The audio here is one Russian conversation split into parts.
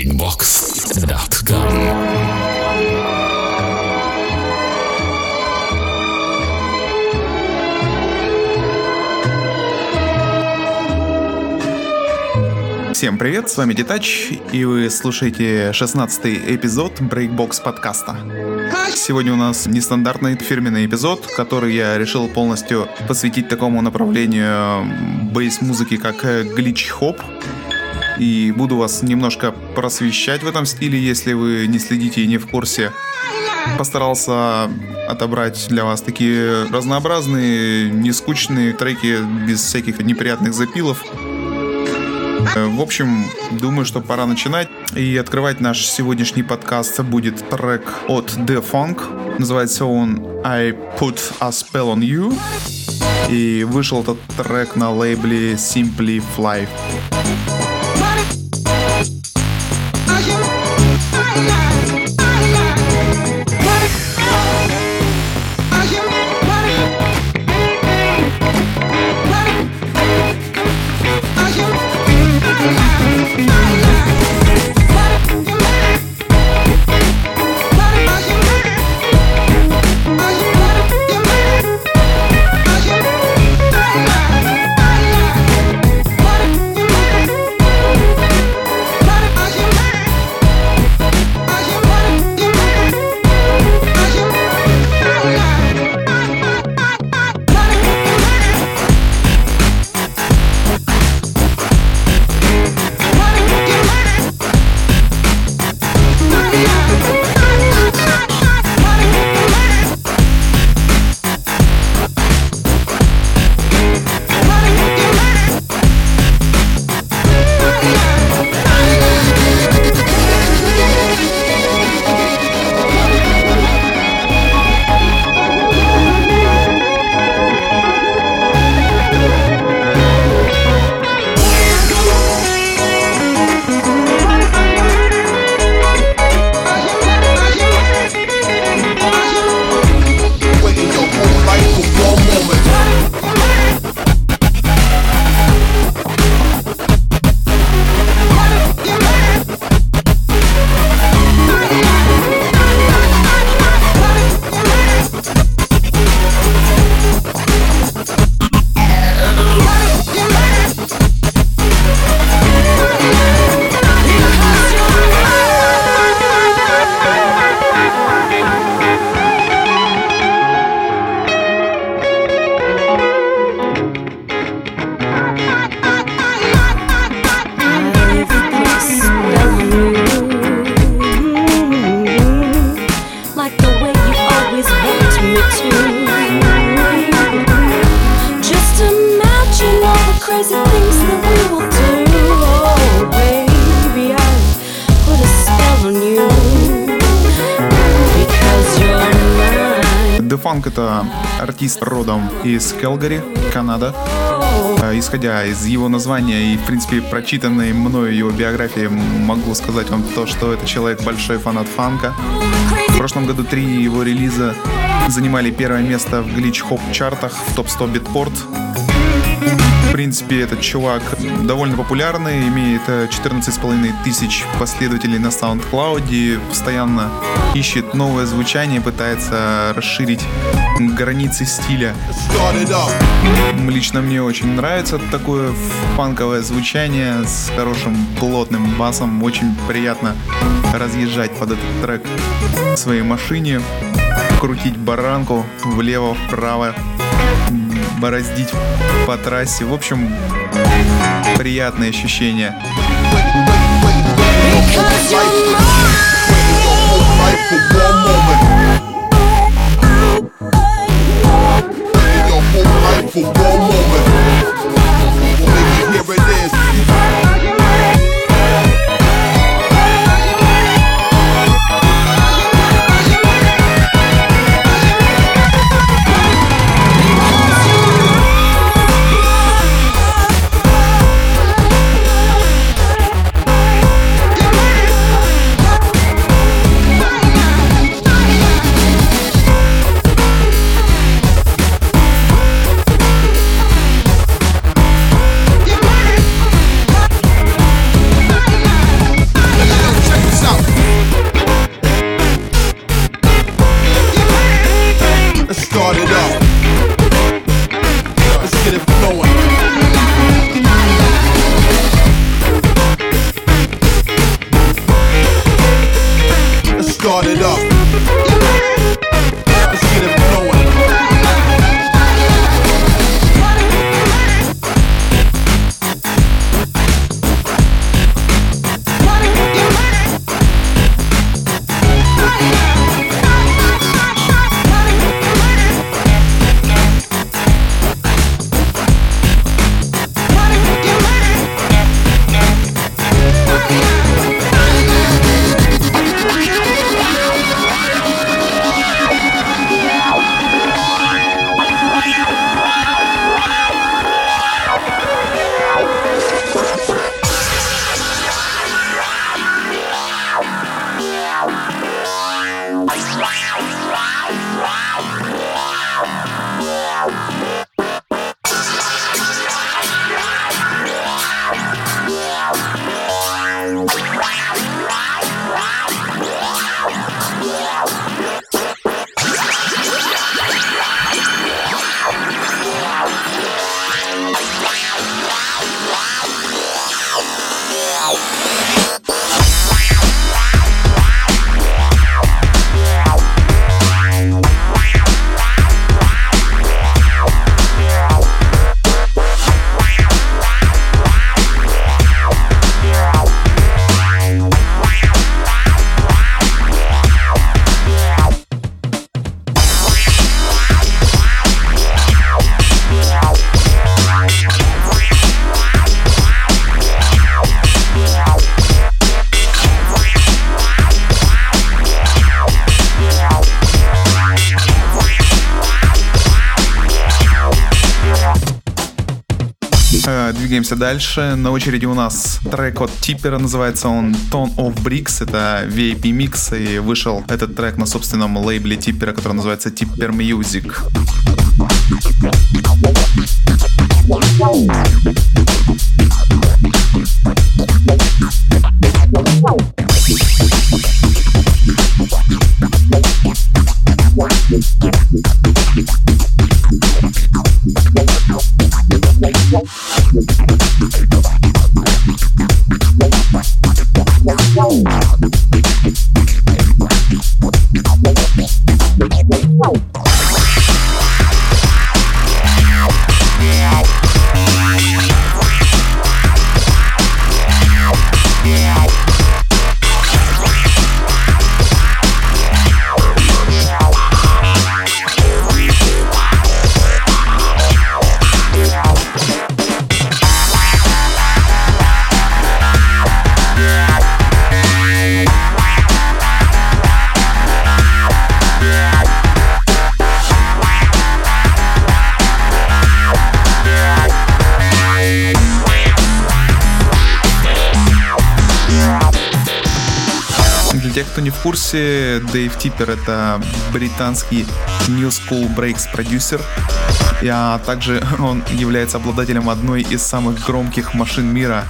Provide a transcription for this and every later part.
breakbox.com. Всем привет, с вами Детач, и вы слушаете 16 эпизод Breakbox подкаста. Сегодня у нас нестандартный фирменный эпизод, который я решил полностью посвятить такому направлению бейс-музыки, как глич-хоп. И буду вас немножко просвещать в этом стиле, если вы не следите и не в курсе. Постарался отобрать для вас такие разнообразные, нескучные треки без всяких неприятных запилов. Э, В общем, думаю, что пора начинать. И открывать наш сегодняшний подкаст будет трек от The Funk. Называется он I Put a Spell on You. И вышел этот трек на лейбле Simply Fly. Funk это артист родом из Келгари, Канада. Э, Исходя из его названия и, в принципе, прочитанной мною его биографии, могу сказать вам то, что это человек большой фанат фанка. В прошлом году три его релиза занимали первое место в глич-хоп чартах в топ-100 битпорт. В принципе, этот чувак довольно популярный, имеет э, 14,5 тысяч последователей на SoundCloud, постоянно ищет новое звучание, пытается расширить границы стиля. Лично мне очень нравится такое фанковое звучание с хорошим плотным басом. Очень приятно разъезжать под этот трек в своей машине, крутить баранку влево-вправо, бороздить по трассе. В общем, приятные ощущения. Here it is. Двигаемся дальше. На очереди у нас трек от Типпера, называется он Tone of Bricks. Это VIP микс, и вышел этот трек на собственном лейбле Типпера, который называется Tipper Music. Тех, кто не в курсе, Дэйв Типпер — это британский New School Breaks продюсер, а также он является обладателем одной из самых громких машин мира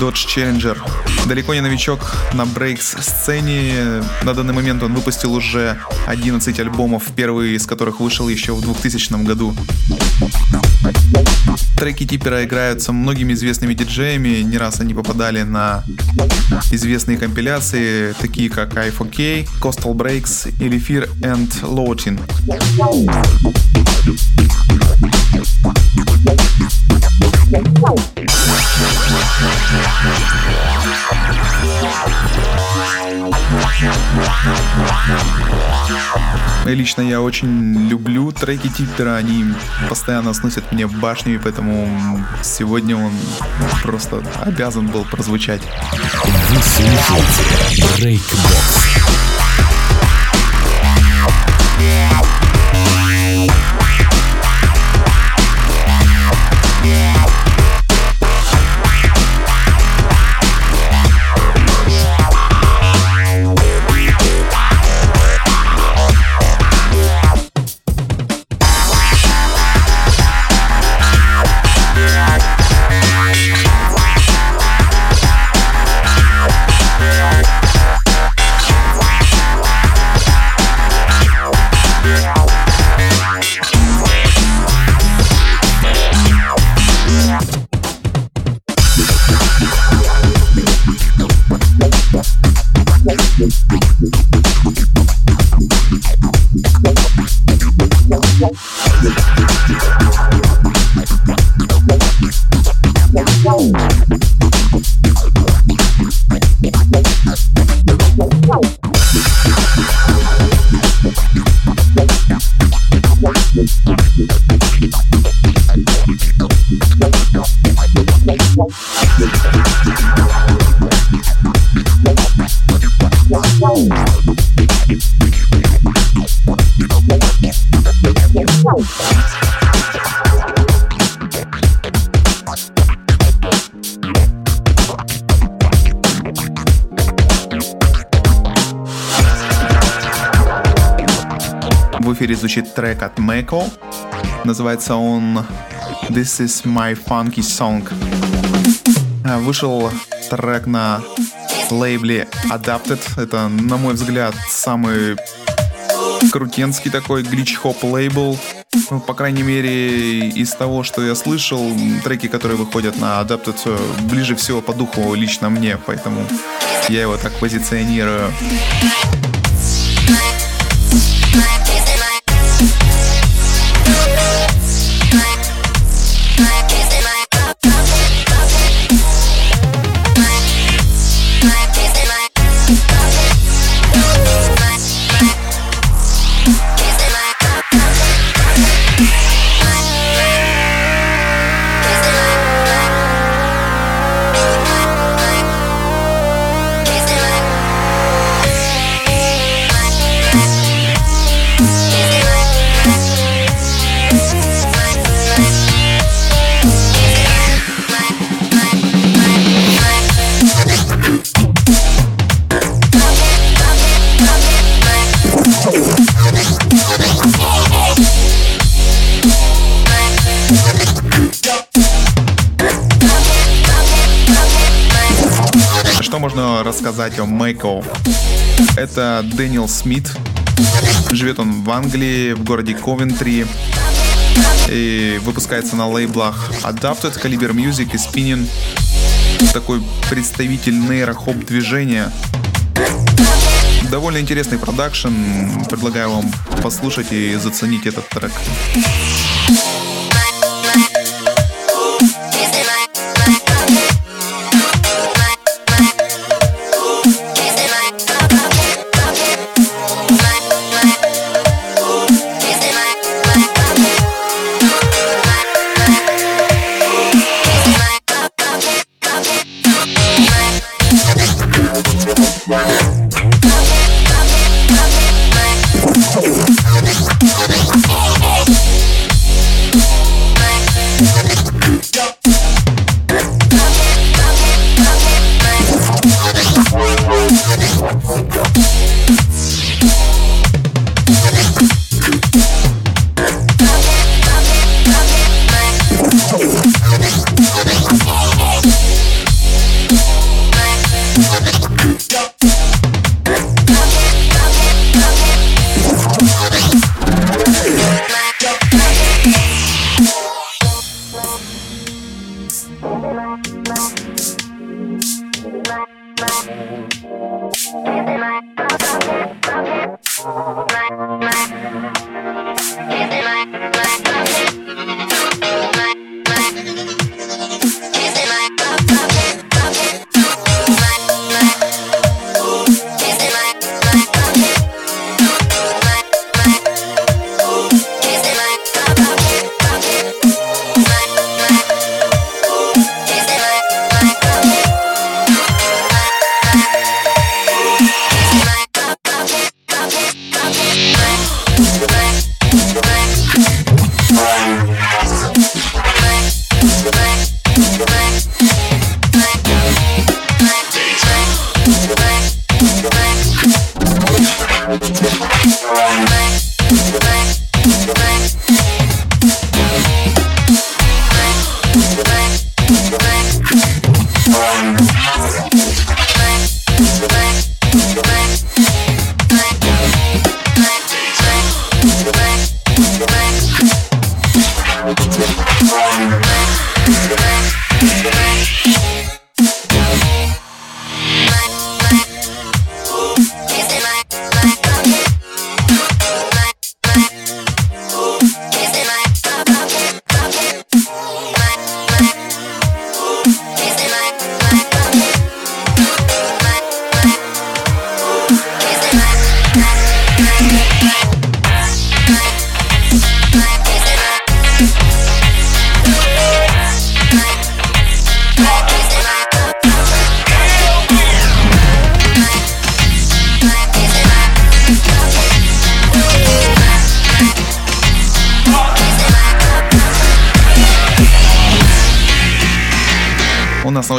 Dodge Challenger. Далеко не новичок на брейкс сцене. На данный момент он выпустил уже 11 альбомов, первый из которых вышел еще в 2000 году. Треки Типпера играются многими известными диджеями, не раз они попадали на известные компиляции, такие как i4K, Coastal Breaks или Fear and Loathing. Лично я очень люблю треки Типпера, они постоянно сносят мне башнями, поэтому сегодня он просто обязан был прозвучать. Вы слушаете Breakbox. Звучит трек от Мэко. Называется он This is my funky song. А, Вышел трек на лейбле Adapted. Это, на мой взгляд, самый крутенский такой глич-хоп лейбл. Ну, по крайней мере, из того, что я слышал, треки, которые выходят на Adapted, э, ближе всего по духу лично мне, поэтому я его так позиционирую. Дэниел Смит. Живет он в Англии, в городе Ковентри. И выпускается на лейблах Adapted, Caliber Music и Spinning. Такой представитель нейрохоп движения. Довольно интересный продакшн. Предлагаю вам послушать и заценить этот трек.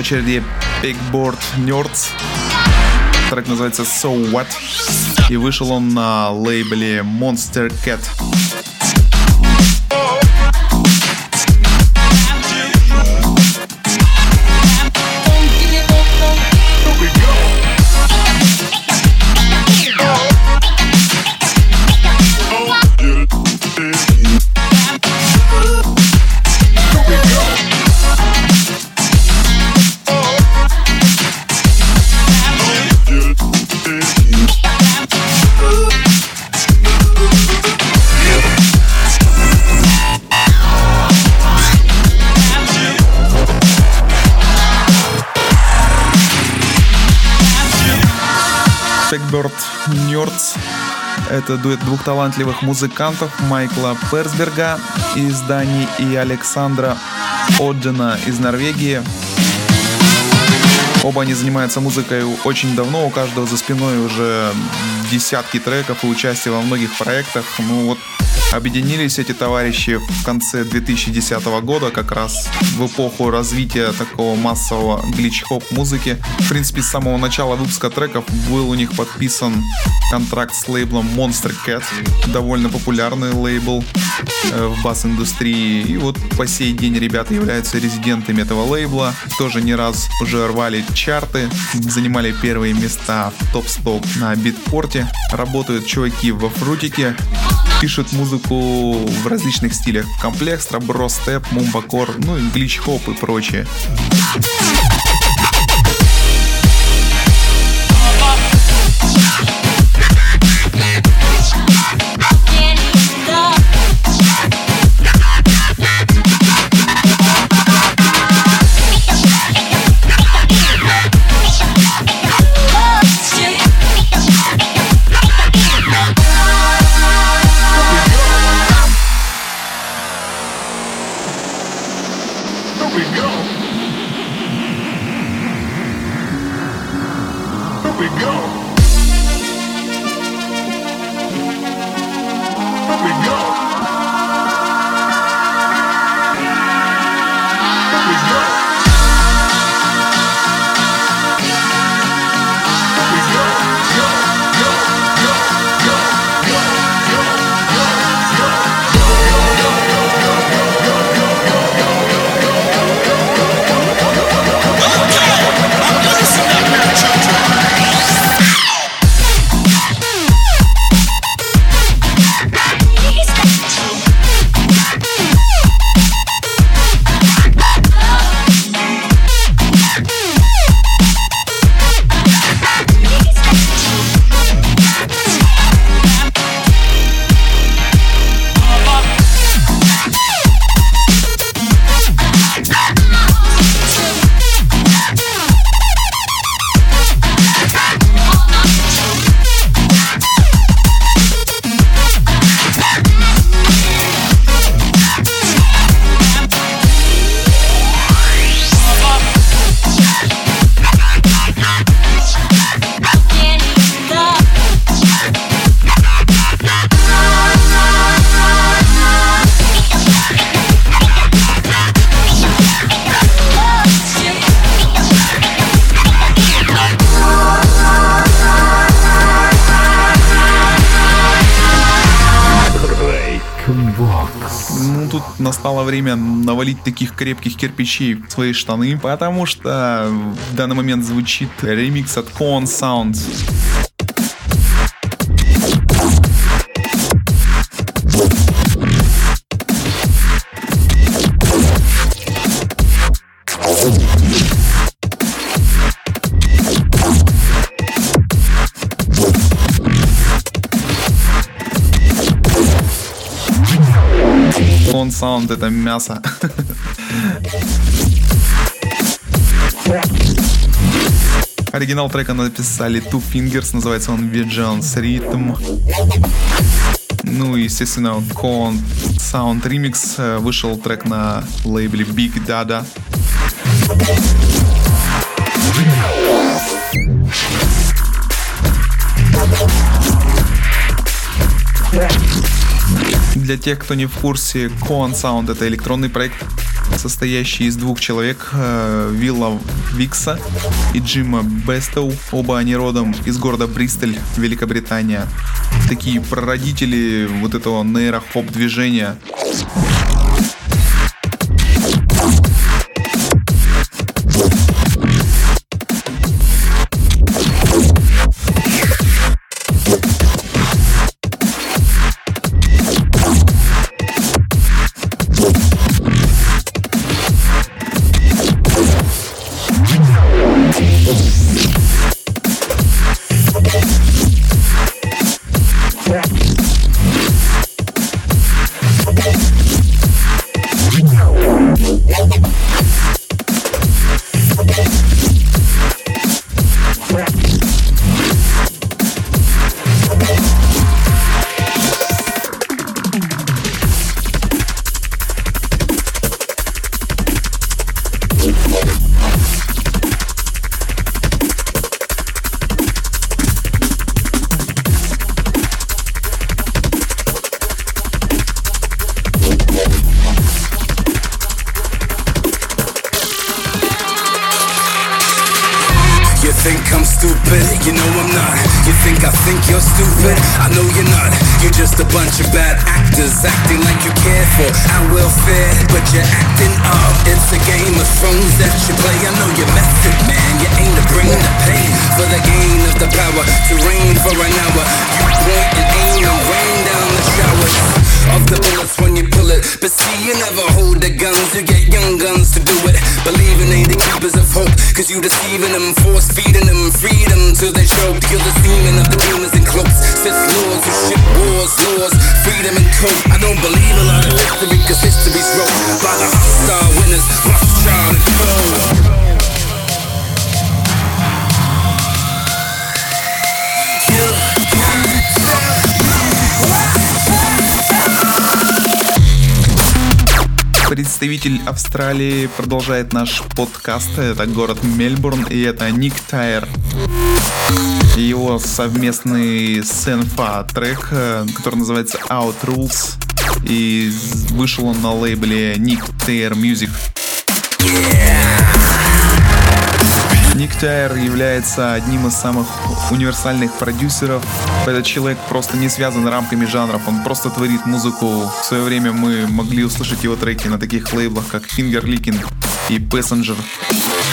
Очереди Big Board Nerds. Трек называется So What. И вышел он на лейбле Monster Cat. Techbird Nerds. Это дуэт двух талантливых музыкантов Майкла Персберга из Дании и Александра Оджена из Норвегии. Оба они занимаются музыкой очень давно, у каждого за спиной уже десятки треков и участие во многих проектах. Ну вот Объединились эти товарищи в конце 2010 года, как раз в эпоху развития такого массового глич-хоп музыки. В принципе, с самого начала выпуска треков был у них подписан контракт с лейблом Monster Cat, довольно популярный лейбл э, в бас-индустрии. И вот по сей день ребята являются резидентами этого лейбла. Тоже не раз уже рвали чарты, занимали первые места в топ-стоп на битпорте. Работают чуваки во фрутике, пишут музыку в различных стилях. Комплекс, робро, степ, мумбакор, ну и глич-хоп и прочее. Таких крепких кирпичей в свои штаны, потому что в данный момент звучит ремикс от Con Sound. Sound это мясо. Оригинал трека написали Two Fingers, называется он Vigilance Rhythm. Ну и, естественно, Con Sound Remix э, вышел трек на лейбле Big Dada. Для тех, кто не в курсе, Con Sound это электронный проект, состоящий из двух человек, э, Вилла Викса и Джима Бестоу. Оба они родом из города Бристоль, Великобритания. Такие прародители вот этого нейрохоп движения. Thank. Австралии продолжает наш подкаст. Это город Мельбурн, и это Ник Тайер. И Его совместный сенфа трек, э, который называется Out Rules. И вышел он на лейбле Nick Tire Music. Ник Тайер является одним из самых универсальных продюсеров. Этот человек просто не связан рамками жанров, он просто творит музыку. В свое время мы могли услышать его треки на таких лейблах, как Finger Licking и Passenger.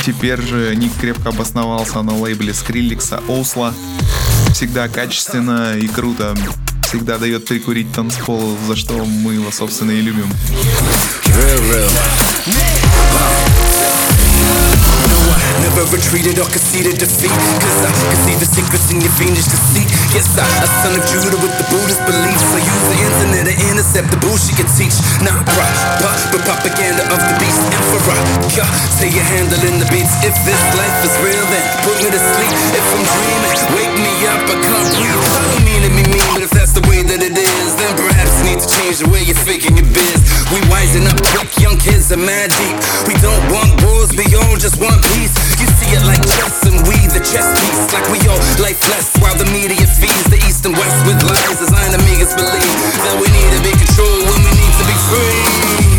Теперь же Ник крепко обосновался на лейбле Скрилликса Оусла. Всегда качественно и круто. Всегда дает прикурить танцпол, за что мы его, собственно, и любим. Real. No, I never retreated or conceded defeat. Cause I can see the secrets in your fiendish deceit. Yes, I, a son of Judah with the Buddhist beliefs. I use the internet to intercept the bullshit you teach. Not proper, but propaganda of the beast emperor. Yeah, say you're handling the beats. If this life is real, then put me to sleep. If I'm dreaming, wake me up, I can't breathe. I don't mean to be mean, but if that's the way that it is, then perhaps you need to change the way you're faking your biz. We wising up quick, young kids are mad deep. We don't want wars, we all just want peace. You see it like chess and we the chess piece. Like we all lifeless while the media feeds the east and west with lies. Design to make us believe that we need to be controlled when we need to be free.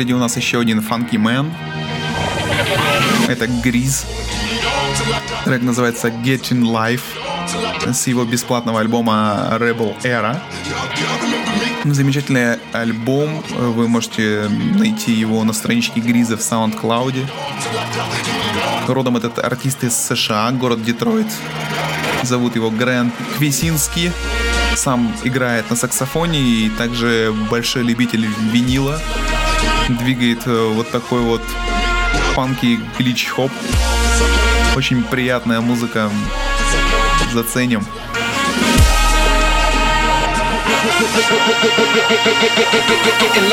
Очереди у нас еще один Funky Man. Это Гриз. Трек называется Getting Life с его бесплатного альбома Rebel Era. Замечательный альбом. Вы можете найти его на страничке Гриза в SoundCloud. Родом этот артист из США, город Детройт. Зовут его Грэнд Квесинский. Сам играет на саксофоне и также большой любитель винила. Двигает э, вот такой вот панки глич-хоп. Очень приятная музыка. Заценим. Getting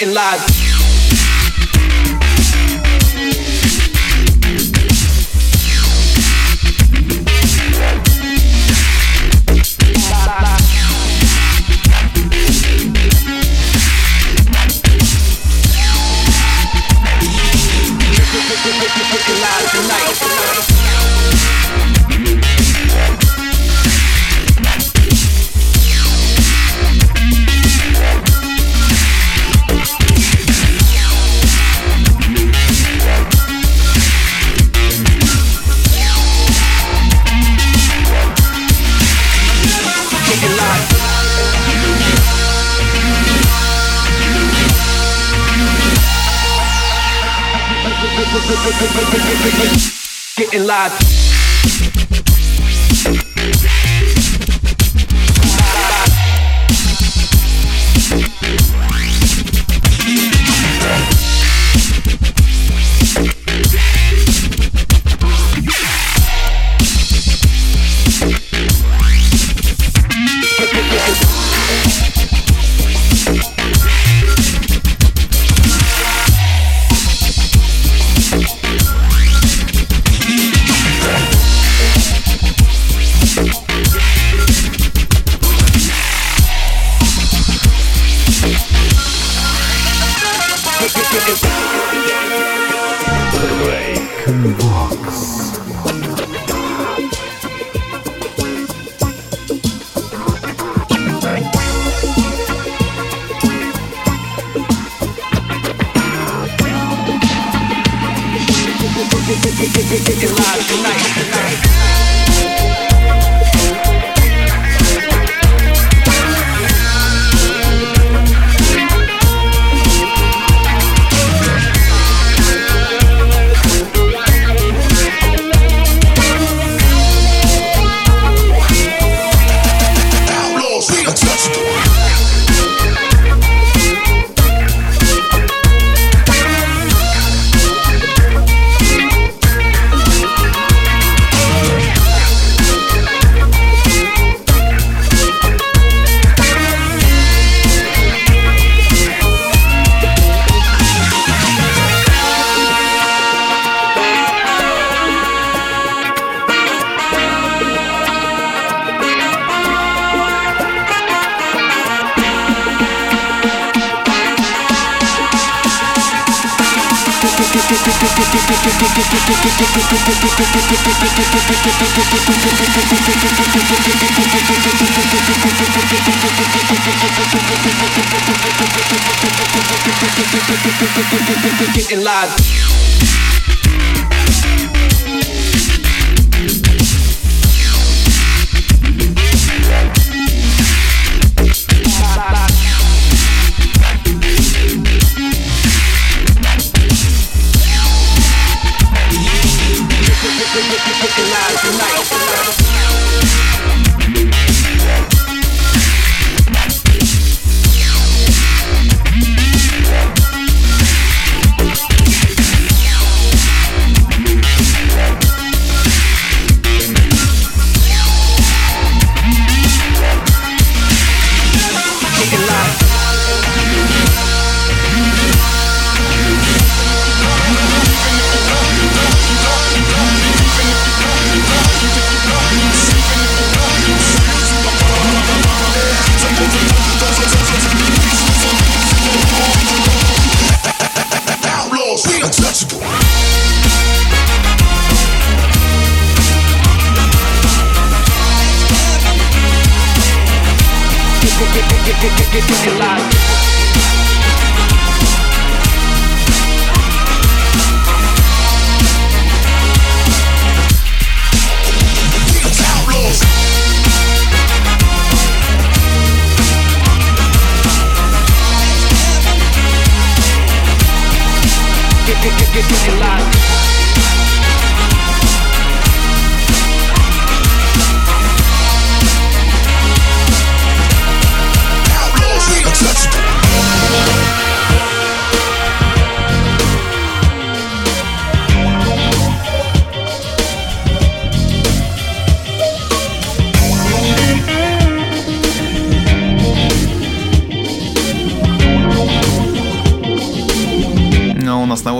Getting live. Getting live.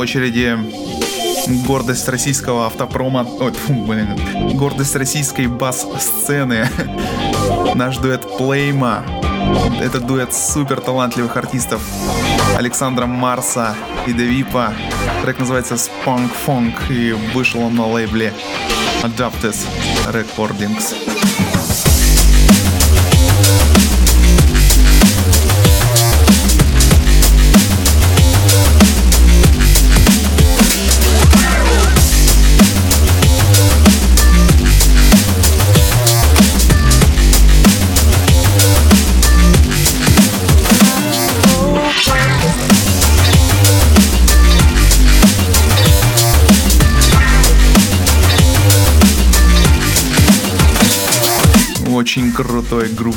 Очереди гордость российского автопрома, ой, фу, блин, гордость российской бас-сцены. Наш дуэт Плейма. Это дуэт супер талантливых артистов Александра Марса и Девипа. Трек называется Spunk Funk и вышел он на лейбле Adapted Recordings. Очень крутой групп.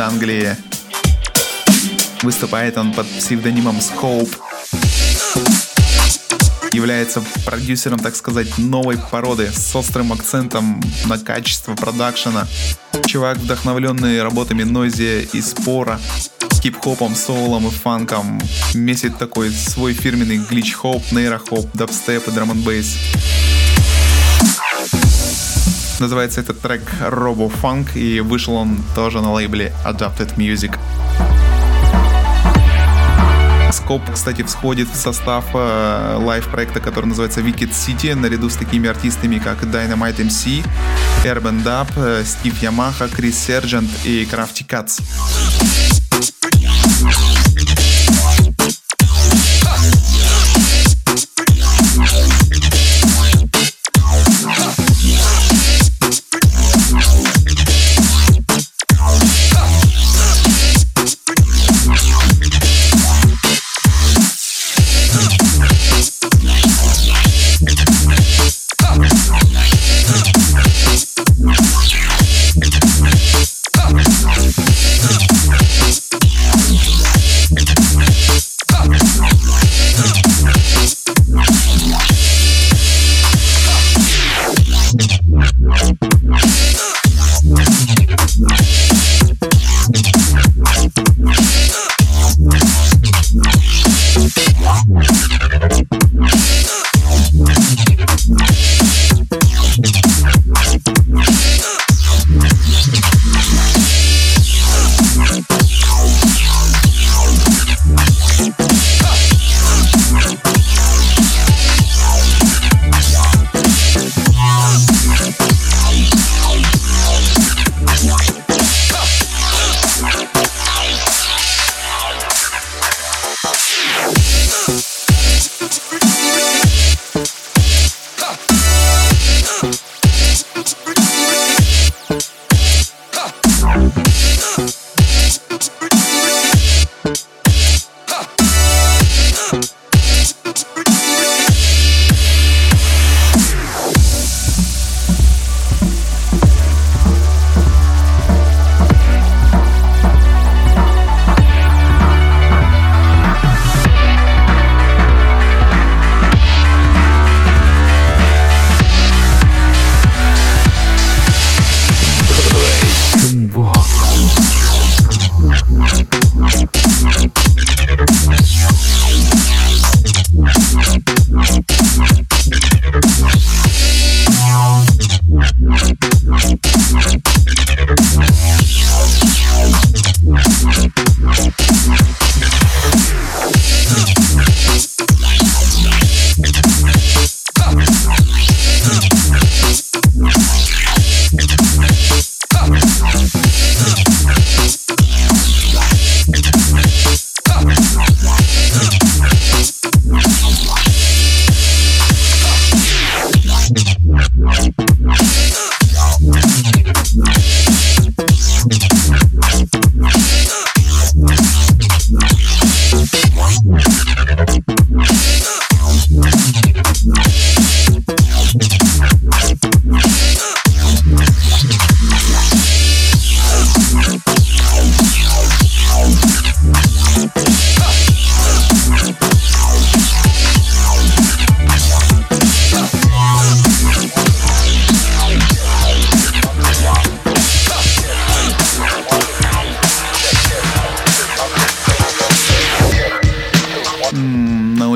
Англии. Выступает он под псевдонимом Scope. Является продюсером, так сказать, новой породы с острым акцентом на качество продакшена. Чувак, вдохновленный работами Нойзи и Спора, хип-хопом, соулом и фанком, месяц такой свой фирменный глич-хоп, нейро-хоп, дабстеп и драм бейс Называется этот трек Robo Funk и вышел он тоже на лейбле Adapted Music. Скоп, кстати, всходит в состав э, лайв-проекта, который называется Wicked City, наряду с такими артистами, как Dynamite MC, Urban Dub, э, Стив Ямаха, Крис Сержант и Crafty Cats.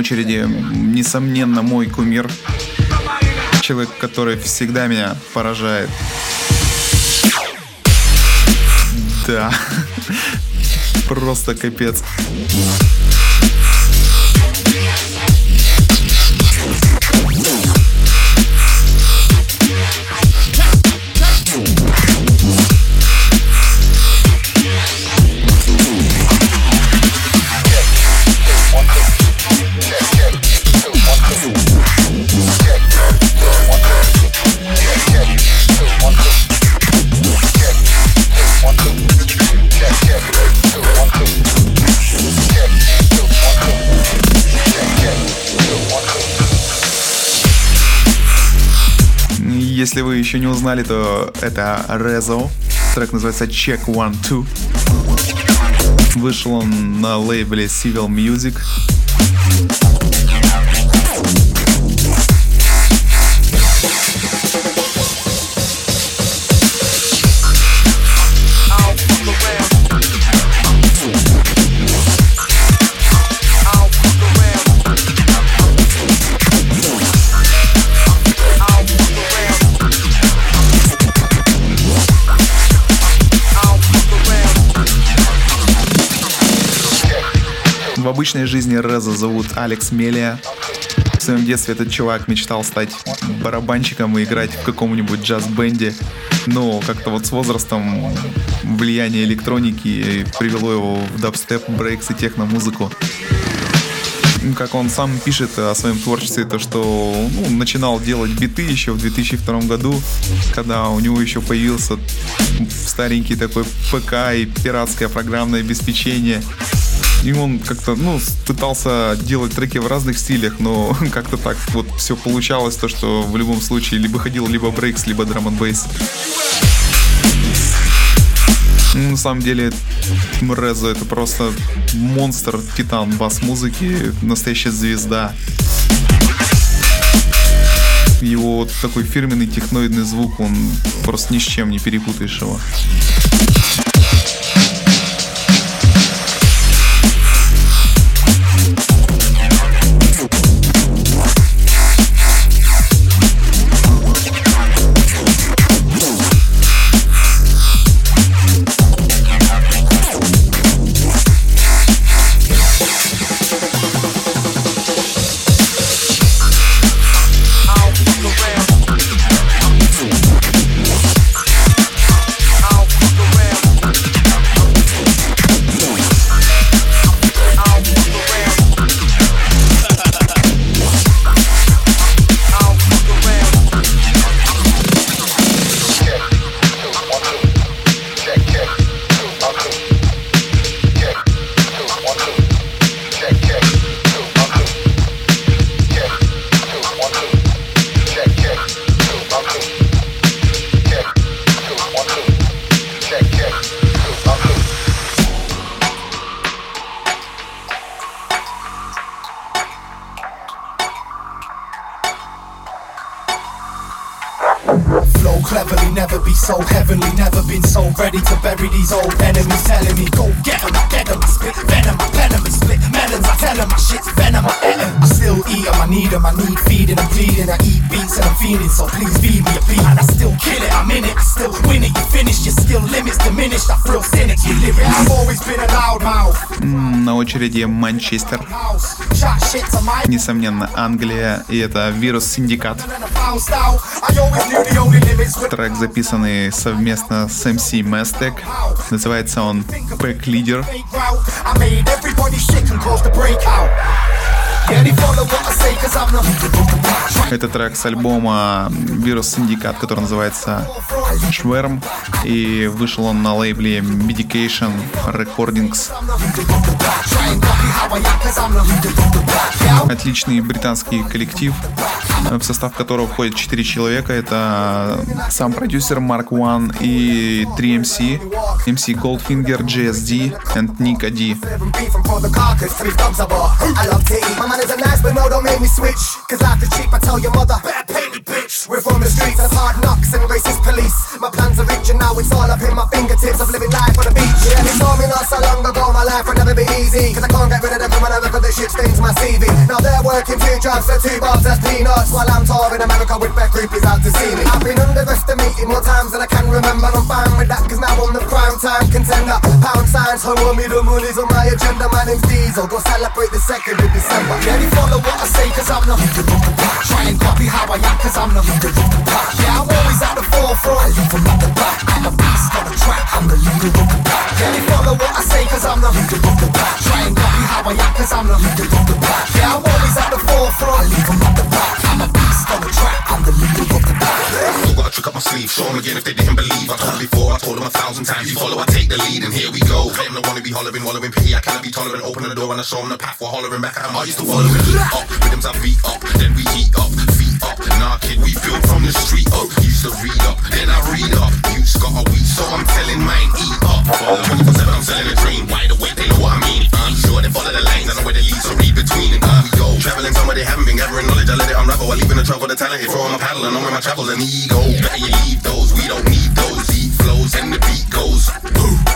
Очереди, несомненно, мой кумир. Человек, который всегда меня поражает. Да. Просто капец. Вы еще не узнали, то это Резо. Трек называется Check One Two. Вышел он на лейбле Civil Music. Обычной жизни Реза зовут Алекс Мелия. В своем детстве этот чувак мечтал стать барабанщиком и играть в каком-нибудь джаз-бенде. Но как-то вот с возрастом влияние электроники привело его в дабстеп, брейкс и техно-музыку. Как он сам пишет о своем творчестве, то что ну, начинал делать биты еще в 2002 году, когда у него еще появился старенький такой ПК и пиратское программное обеспечение. И он как-то, ну, пытался делать треки в разных стилях, но как-то так вот все получалось, то что в любом случае либо ходил либо брейкс, либо драм н бейс. Ну, На самом деле, Мрезо это просто монстр, титан бас-музыки, настоящая звезда. Его вот такой фирменный техноидный звук, он просто ни с чем не перепутаешь его. Очереди Манчестер, несомненно Англия, и это Virus Syndicate. Трек записанный совместно с MC Mestek. Называется он Pack Leader. Это трек с альбома Virus Syndicate, который называется Swarm. И вышел он на лейбле Medication Recordings. Отличный британский коллектив, в состав которого входит 4 человека. Это сам продюсер Марк Уан и 3 MC. Goldfinger, JSD и Ника the bitch. We're from the streets of hard knocks and racist police. My plans are rich and now it's all up in my fingertips. I'm living life on the beach. Yeah, they told me not so long ago my life would never be easy. Cause I can't get rid of them when I look at the shit stains my CV. Working two jobs for two bobs, that's peanuts. While I'm touring America with back groupies out to see me. I've been underestimated more times than I can remember. I'm fine with that cause now I'm the prime time contender. Pound signs, hello me, the money's on my agenda. My name's Diesel, go celebrate the 2nd of December. Yeah, they follow what I say cause I'm not Try and copy how I act cause I'm not Yeah, I'm always at the forefront. I at the back. I'm a beast on the track, I'm the leader of the what I say cause I'm not Try and copy how I act cause I'm not Yeah, I'm always at the forefront. I leave them at the back. I'm a beast on the track, I'm the leader of the pack. Still got a trick up my sleeve, show 'em again if they didn't believe. I told 'em before, I told them a thousand times. You follow, I take the lead, and here we go. Claim don't wanna be hollering, wallowing pity. I cannot be tolerant. Open the door and I show 'em the path. We're hollering back at 'em. I used to follow it. Up, rhythms I beat up, then we heat up, up. Nah, we built from the street up. Used to read up, then I read up. You's got a weed, so I'm telling mine, eat up. Follow 24 7, I'm selling a dream. Wide awake, they know what I mean. Uh, I'm sure they follow the lines, I know where they lead, so read between. And we go. Traveling somewhere they haven't been gathering knowledge, I let it unravel. I leave in the trouble, the talented, throw on my paddle, and on my travels and ego. Better you leave those, we don't need those. Flows, and the beat goes.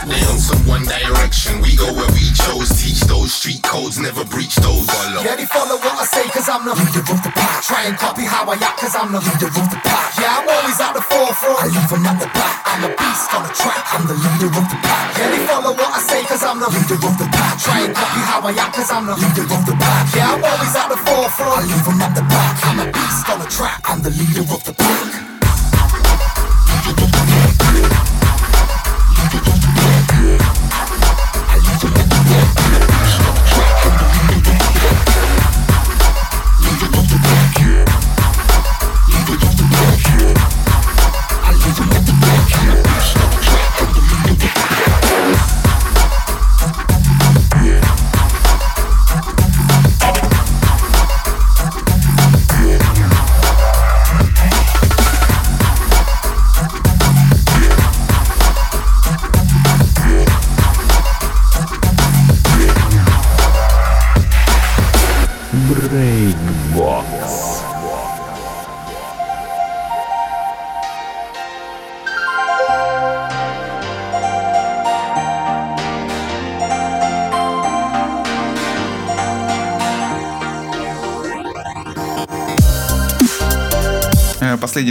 They some one direction, we go where we chose. Teach those street codes, never breach those. Follow. Yeah, they follow what I say cause I'm the leader of the pack. Try and copy how I act cause I'm the leader of the pack. Yeah, I'm always at the forefront. I leave them at the back. I'm a beast on the track. I'm the leader of the pack. Yeah, they follow what I say cause I'm the leader of the pack. Try and copy how I act cause I'm the leader of the pack. Yeah, I'm always at the forefront. I leave them at the back. I'm a beast on the track. I'm the leader of the pack.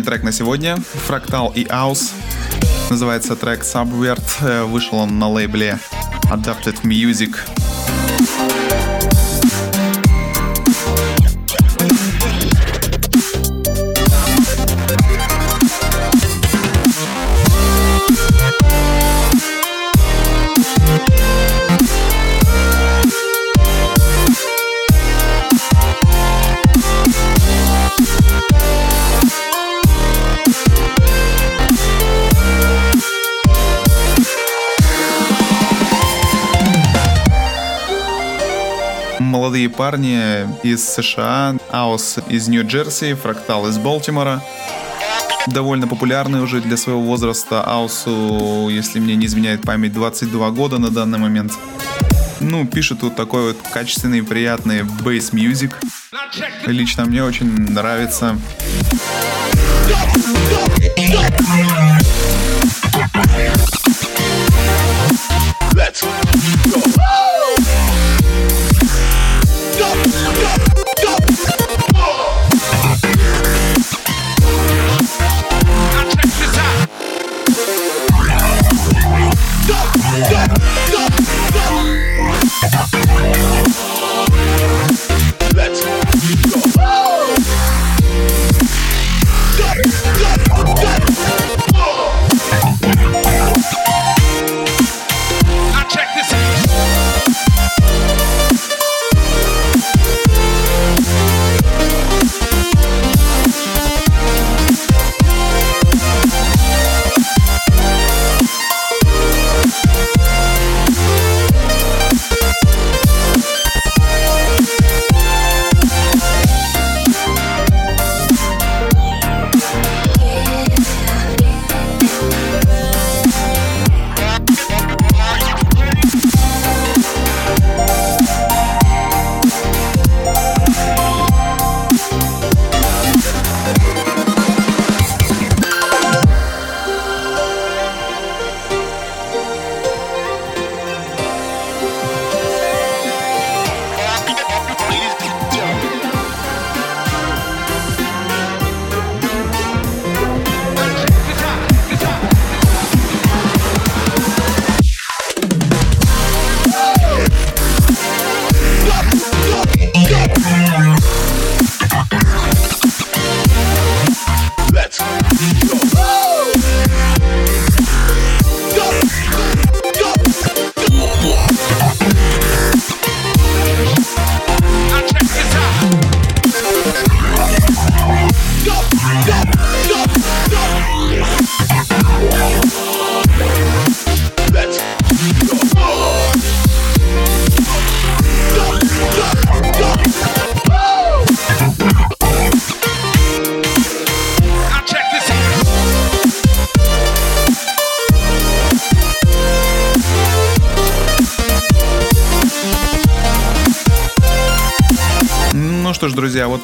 Трек на сегодня. Фрактал и Аус. Называется трек Subvert. Э, Вышел он на лейбле Adapted Music. парни из США, Аус из Нью-Джерси, Fractal из Балтимора. Довольно популярный уже для своего возраста Аусу, если мне не изменяет память, 22 года на данный момент. Ну, пишет вот такой вот качественный, приятный bass music. Лично мне очень нравится. Let's go. go, go.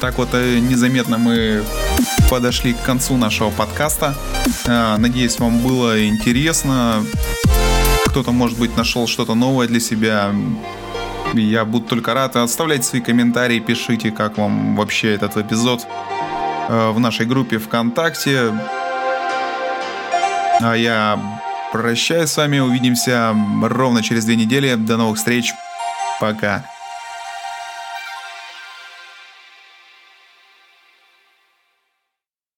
Так вот э, незаметно мы подошли к концу нашего подкаста. Э, Надеюсь, вам было интересно. Кто-то, может быть, нашел что-то новое для себя. Я буду только рад. Оставляйте свои комментарии, пишите, как вам вообще этот эпизод э, в нашей группе ВКонтакте. А я прощаюсь с вами. Увидимся ровно через две недели. До новых встреч. Пока.